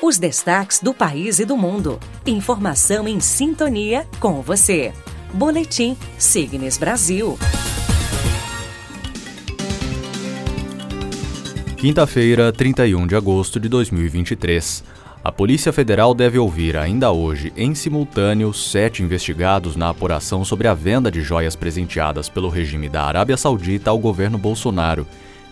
Os destaques do país e do mundo. Informação em sintonia com você. Boletim Signes Brasil. Quinta-feira, 31 de agosto de 2023. A Polícia Federal deve ouvir ainda hoje, em simultâneo, sete investigados na apuração sobre a venda de joias presenteadas pelo regime da Arábia Saudita ao governo Bolsonaro.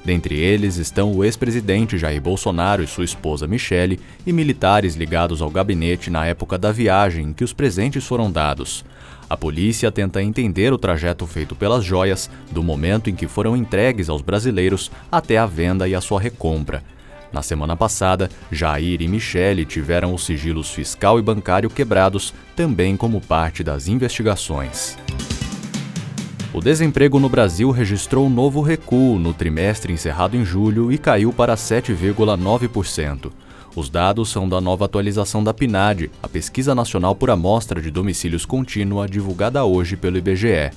Dentre eles estão o ex-presidente Jair Bolsonaro e sua esposa Michele e militares ligados ao gabinete na época da viagem em que os presentes foram dados. A polícia tenta entender o trajeto feito pelas joias, do momento em que foram entregues aos brasileiros até a venda e a sua recompra. Na semana passada, Jair e Michele tiveram os sigilos fiscal e bancário quebrados, também como parte das investigações. O desemprego no Brasil registrou um novo recuo no trimestre encerrado em julho e caiu para 7,9%. Os dados são da nova atualização da PNAD, a Pesquisa Nacional por Amostra de Domicílios Contínua, divulgada hoje pelo IBGE.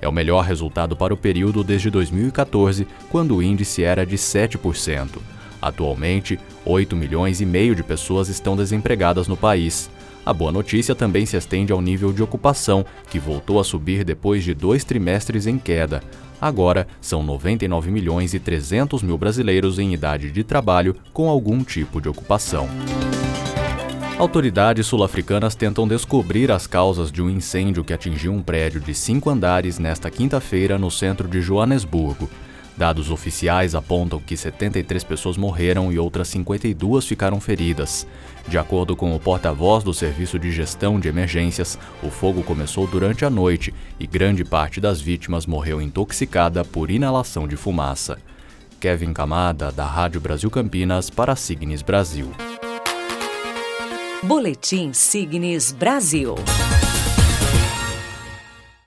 É o melhor resultado para o período desde 2014, quando o índice era de 7%. Atualmente, 8 milhões e meio de pessoas estão desempregadas no país. A boa notícia também se estende ao nível de ocupação, que voltou a subir depois de dois trimestres em queda. Agora, são 99 milhões e 300 mil brasileiros em idade de trabalho com algum tipo de ocupação. Autoridades sul-africanas tentam descobrir as causas de um incêndio que atingiu um prédio de cinco andares nesta quinta-feira no centro de Joanesburgo. Dados oficiais apontam que 73 pessoas morreram e outras 52 ficaram feridas. De acordo com o porta-voz do Serviço de Gestão de Emergências, o fogo começou durante a noite e grande parte das vítimas morreu intoxicada por inalação de fumaça. Kevin Camada, da Rádio Brasil Campinas, para Signes Brasil. Boletim Signes Brasil.